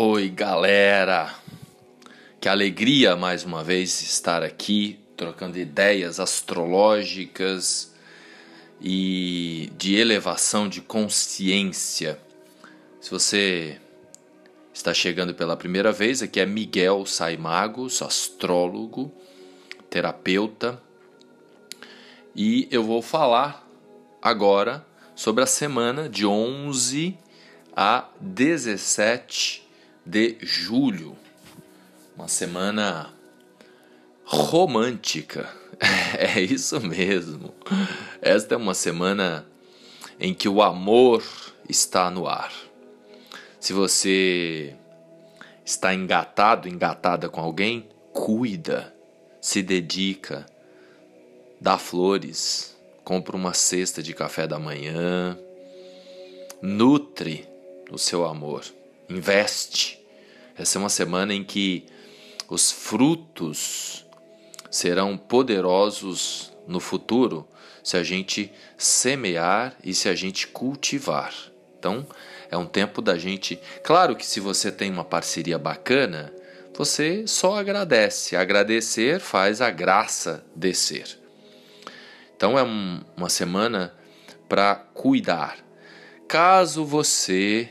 Oi, galera! Que alegria mais uma vez estar aqui trocando ideias astrológicas e de elevação de consciência. Se você está chegando pela primeira vez, aqui é Miguel Saimagos, astrólogo, terapeuta, e eu vou falar agora sobre a semana de 11 a 17 de julho. Uma semana romântica. É isso mesmo. Esta é uma semana em que o amor está no ar. Se você está engatado, engatada com alguém, cuida, se dedica, dá flores, compra uma cesta de café da manhã, nutre o seu amor, investe essa é uma semana em que os frutos serão poderosos no futuro se a gente semear e se a gente cultivar. Então, é um tempo da gente. Claro que se você tem uma parceria bacana, você só agradece. Agradecer faz a graça descer. Então, é um, uma semana para cuidar. Caso você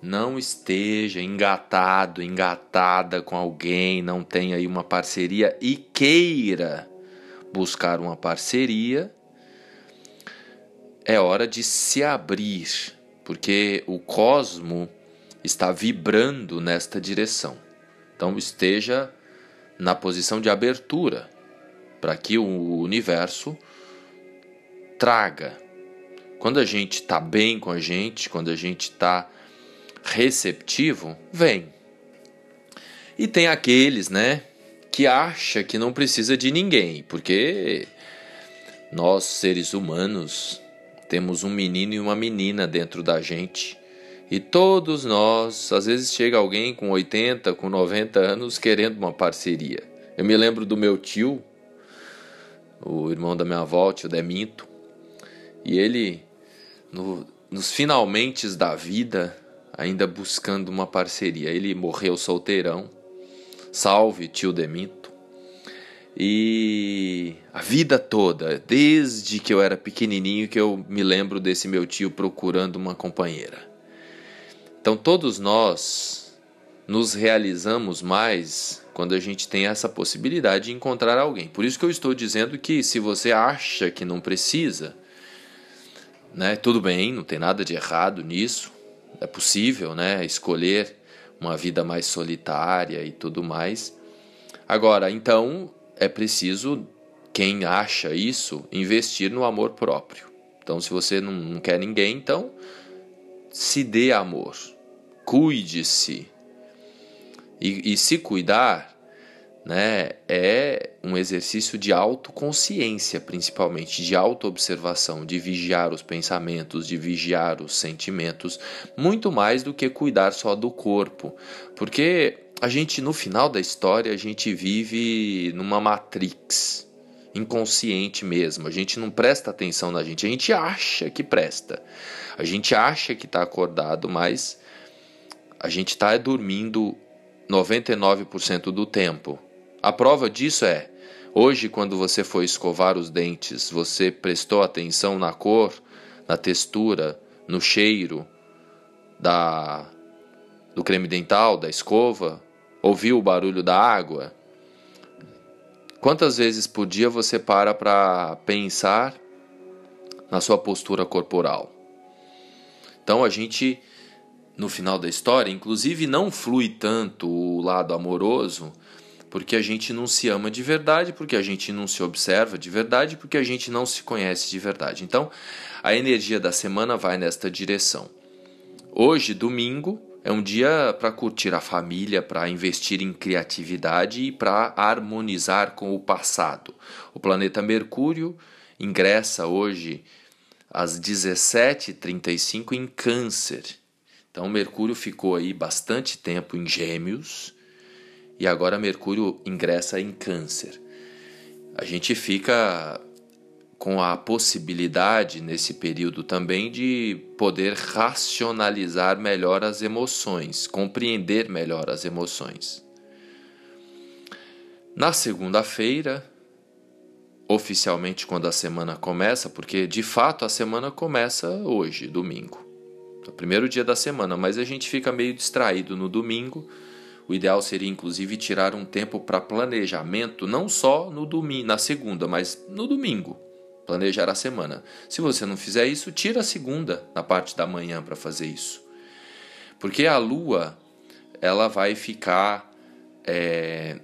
não esteja engatado, engatada com alguém, não tenha aí uma parceria e queira buscar uma parceria, é hora de se abrir, porque o cosmo está vibrando nesta direção. Então esteja na posição de abertura para que o universo traga. Quando a gente está bem com a gente, quando a gente está receptivo, vem. E tem aqueles, né, que acha que não precisa de ninguém, porque nós seres humanos temos um menino e uma menina dentro da gente. E todos nós, às vezes chega alguém com 80, com 90 anos querendo uma parceria. Eu me lembro do meu tio, o irmão da minha avó, tio Deminto, e ele, no, nos finalmente da vida, ainda buscando uma parceria. Ele morreu solteirão, salve tio Deminto. E a vida toda, desde que eu era pequenininho, que eu me lembro desse meu tio procurando uma companheira. Então todos nós nos realizamos mais quando a gente tem essa possibilidade de encontrar alguém. Por isso que eu estou dizendo que se você acha que não precisa, né, tudo bem, não tem nada de errado nisso é possível, né, escolher uma vida mais solitária e tudo mais. Agora, então, é preciso quem acha isso investir no amor próprio. Então, se você não, não quer ninguém, então se dê amor, cuide-se. E, e se cuidar né, é um exercício de autoconsciência, principalmente, de autoobservação, de vigiar os pensamentos, de vigiar os sentimentos, muito mais do que cuidar só do corpo. Porque a gente, no final da história, a gente vive numa matrix inconsciente mesmo. A gente não presta atenção na gente, a gente acha que presta. A gente acha que está acordado, mas a gente está dormindo 99% do tempo. A prova disso é: hoje, quando você foi escovar os dentes, você prestou atenção na cor, na textura, no cheiro da do creme dental, da escova? Ouviu o barulho da água? Quantas vezes por dia você para para pensar na sua postura corporal? Então a gente, no final da história, inclusive não flui tanto o lado amoroso, porque a gente não se ama de verdade, porque a gente não se observa de verdade, porque a gente não se conhece de verdade. Então, a energia da semana vai nesta direção. Hoje, domingo, é um dia para curtir a família, para investir em criatividade e para harmonizar com o passado. O planeta Mercúrio ingressa hoje às 17h35 em Câncer. Então, Mercúrio ficou aí bastante tempo em Gêmeos e agora Mercúrio ingressa em Câncer. A gente fica com a possibilidade nesse período também de poder racionalizar melhor as emoções, compreender melhor as emoções. Na segunda-feira, oficialmente quando a semana começa, porque de fato a semana começa hoje, domingo. É o primeiro dia da semana, mas a gente fica meio distraído no domingo. O ideal seria inclusive tirar um tempo para planejamento, não só no domingo, na segunda, mas no domingo planejar a semana. Se você não fizer isso, tira a segunda na parte da manhã para fazer isso. Porque a lua ela vai ficar é,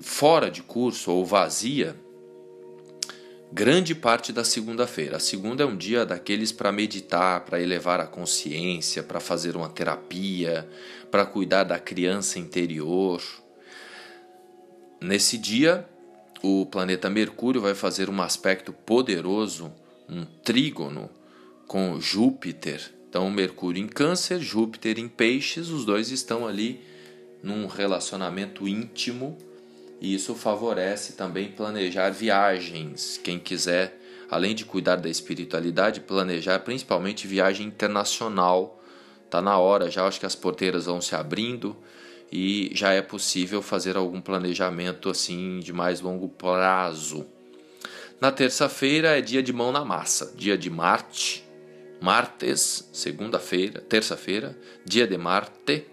fora de curso ou vazia grande parte da segunda-feira. A segunda é um dia daqueles para meditar, para elevar a consciência, para fazer uma terapia, para cuidar da criança interior. Nesse dia, o planeta Mercúrio vai fazer um aspecto poderoso, um trígono com Júpiter. Então, Mercúrio em Câncer, Júpiter em Peixes, os dois estão ali num relacionamento íntimo e isso favorece também planejar viagens. Quem quiser, além de cuidar da espiritualidade, planejar principalmente viagem internacional. Tá na hora já, acho que as porteiras vão se abrindo e já é possível fazer algum planejamento assim de mais longo prazo. Na terça-feira é dia de mão na massa, dia de Marte, martes, segunda-feira, terça-feira, dia de Marte.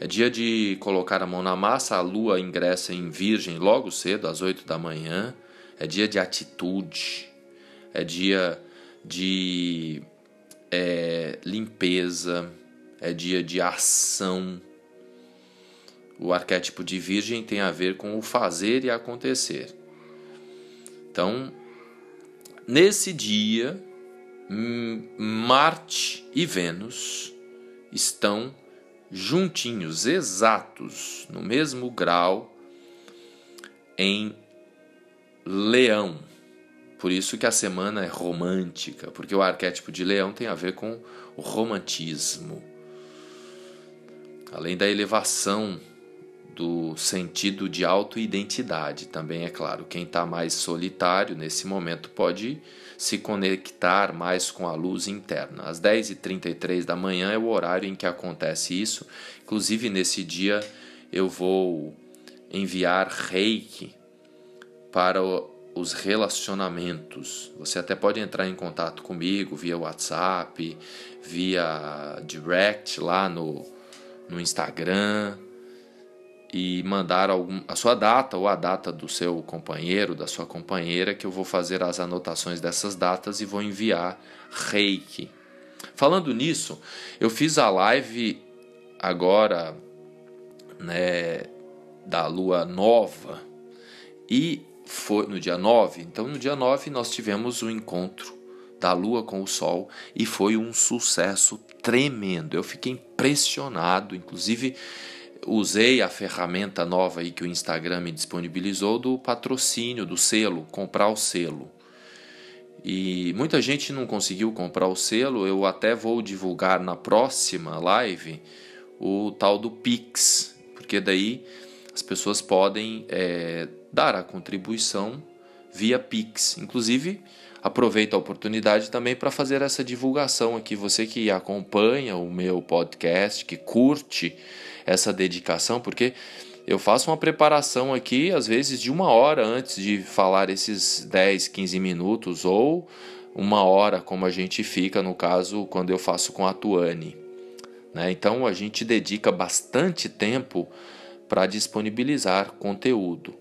É dia de colocar a mão na massa, a lua ingressa em Virgem logo cedo, às 8 da manhã. É dia de atitude, é dia de é, limpeza, é dia de ação, o arquétipo de Virgem tem a ver com o fazer e acontecer. Então, nesse dia, Marte e Vênus estão juntinhos, exatos, no mesmo grau em Leão. Por isso que a semana é romântica, porque o arquétipo de Leão tem a ver com o romantismo. Além da elevação do sentido de autoidentidade também, é claro. Quem está mais solitário nesse momento pode se conectar mais com a luz interna. Às 10h33 da manhã é o horário em que acontece isso. Inclusive, nesse dia, eu vou enviar reiki para os relacionamentos. Você até pode entrar em contato comigo via WhatsApp, via direct lá no, no Instagram e mandar algum, a sua data ou a data do seu companheiro, da sua companheira, que eu vou fazer as anotações dessas datas e vou enviar reiki. Falando nisso, eu fiz a live agora né, da lua nova e foi no dia 9. Então, no dia 9, nós tivemos o encontro da lua com o sol e foi um sucesso tremendo. Eu fiquei impressionado, inclusive usei a ferramenta nova aí que o Instagram me disponibilizou do patrocínio, do selo, comprar o selo. E muita gente não conseguiu comprar o selo, eu até vou divulgar na próxima live o tal do Pix, porque daí as pessoas podem é, dar a contribuição via Pix. Inclusive, aproveito a oportunidade também para fazer essa divulgação aqui. Você que acompanha o meu podcast, que curte essa dedicação, porque eu faço uma preparação aqui, às vezes de uma hora antes de falar esses 10, 15 minutos, ou uma hora, como a gente fica no caso quando eu faço com a Tuane. Né? Então a gente dedica bastante tempo para disponibilizar conteúdo.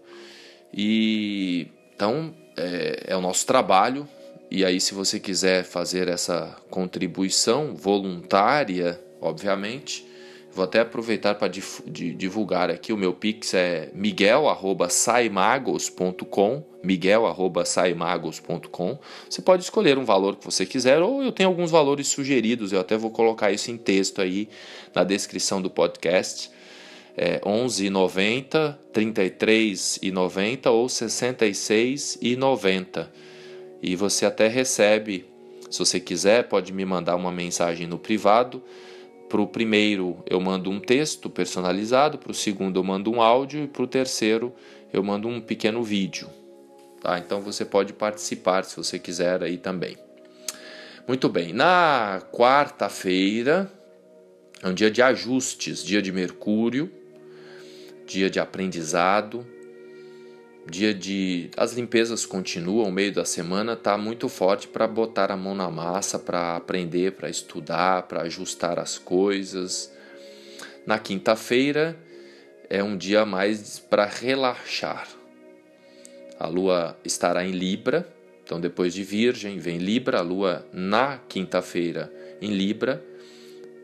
E então é, é o nosso trabalho. E aí, se você quiser fazer essa contribuição voluntária, obviamente, Vou até aproveitar para divulgar aqui o meu pix é miguel@saimagos.com, miguel@saimagos.com. Você pode escolher um valor que você quiser ou eu tenho alguns valores sugeridos, eu até vou colocar isso em texto aí na descrição do podcast. É 11,90, 33,90 ou 66,90. E você até recebe, se você quiser, pode me mandar uma mensagem no privado para o primeiro eu mando um texto personalizado, para o segundo eu mando um áudio e para o terceiro eu mando um pequeno vídeo. tá? Então você pode participar se você quiser aí também. Muito bem. Na quarta-feira é um dia de ajustes, dia de Mercúrio, dia de aprendizado, dia de as limpezas continuam, o meio da semana tá muito forte para botar a mão na massa, para aprender, para estudar, para ajustar as coisas. Na quinta-feira é um dia mais para relaxar. A lua estará em Libra, então depois de Virgem vem Libra, a lua na quinta-feira em Libra.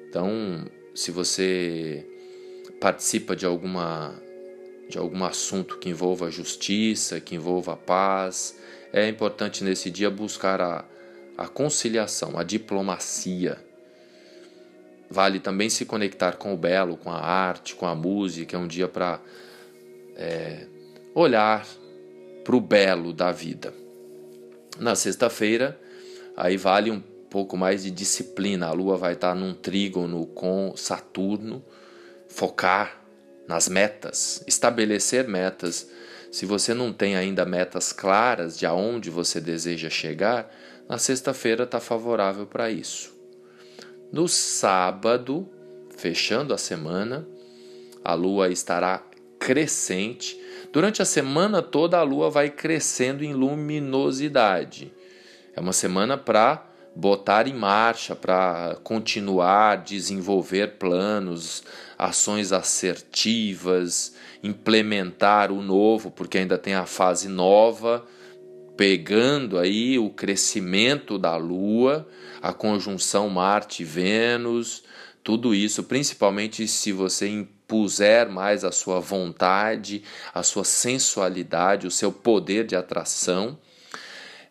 Então, se você participa de alguma de algum assunto que envolva justiça, que envolva paz, é importante nesse dia buscar a, a conciliação, a diplomacia. Vale também se conectar com o belo, com a arte, com a música. É um dia para é, olhar para o belo da vida. Na sexta-feira, aí vale um pouco mais de disciplina. A Lua vai estar num trígono com Saturno, focar nas metas, estabelecer metas. Se você não tem ainda metas claras de aonde você deseja chegar, na sexta-feira está favorável para isso. No sábado, fechando a semana, a lua estará crescente. Durante a semana toda, a lua vai crescendo em luminosidade. É uma semana para botar em marcha, para continuar, desenvolver planos, ações assertivas, implementar o novo, porque ainda tem a fase nova, pegando aí o crescimento da Lua, a conjunção Marte-Vênus, tudo isso, principalmente se você impuser mais a sua vontade, a sua sensualidade, o seu poder de atração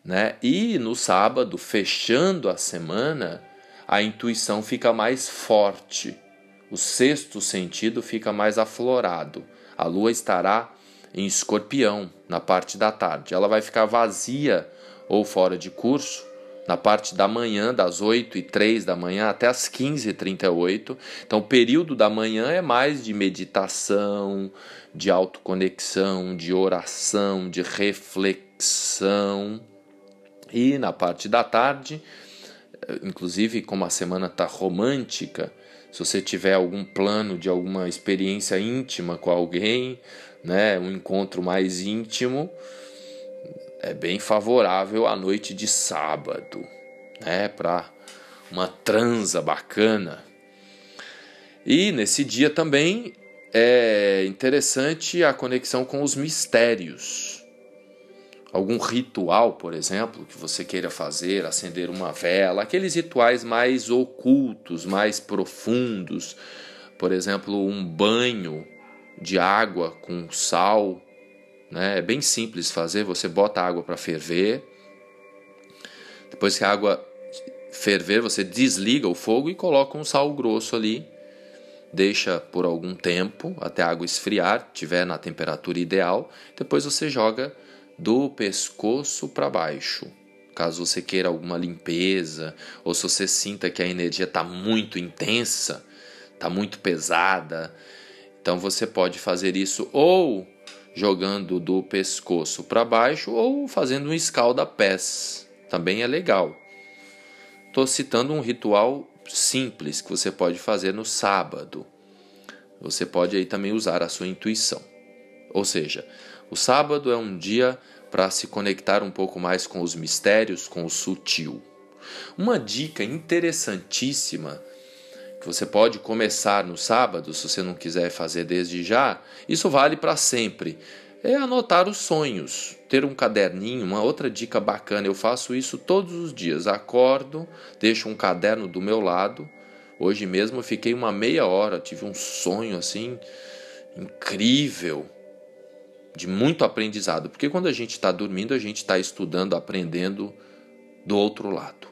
né? E no sábado, fechando a semana, a intuição fica mais forte, o sexto sentido fica mais aflorado. A lua estará em escorpião na parte da tarde. Ela vai ficar vazia ou fora de curso na parte da manhã, das 8 e 3 da manhã até as 15 e 38. Então, o período da manhã é mais de meditação, de autoconexão, de oração, de reflexão. E na parte da tarde, eh, inclusive como a semana está romântica, se você tiver algum plano de alguma experiência íntima com alguém, né, um encontro mais íntimo, é bem favorável à noite de sábado, né, para uma transa bacana. E nesse dia também é interessante a conexão com os mistérios algum ritual, por exemplo, que você queira fazer, acender uma vela, aqueles rituais mais ocultos, mais profundos, por exemplo, um banho de água com sal, né? É bem simples fazer, você bota a água para ferver. Depois que a água ferver, você desliga o fogo e coloca um sal grosso ali. Deixa por algum tempo até a água esfriar, tiver na temperatura ideal. Depois você joga do pescoço para baixo. Caso você queira alguma limpeza, ou se você sinta que a energia está muito intensa, está muito pesada, então você pode fazer isso ou jogando do pescoço para baixo ou fazendo um escalda-pés. Também é legal. Estou citando um ritual simples que você pode fazer no sábado. Você pode aí também usar a sua intuição. Ou seja, o sábado é um dia para se conectar um pouco mais com os mistérios, com o sutil. Uma dica interessantíssima que você pode começar no sábado, se você não quiser fazer desde já, isso vale para sempre. É anotar os sonhos, ter um caderninho, uma outra dica bacana. Eu faço isso todos os dias. Acordo, deixo um caderno do meu lado. Hoje mesmo eu fiquei uma meia hora, tive um sonho assim incrível de muito aprendizado, porque quando a gente está dormindo, a gente está estudando, aprendendo do outro lado.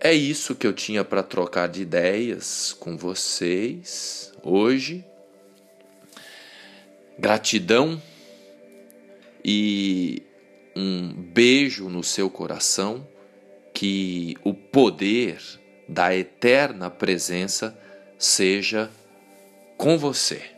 É isso que eu tinha para trocar de ideias com vocês hoje. Gratidão e um beijo no seu coração, que o poder da eterna presença seja com você.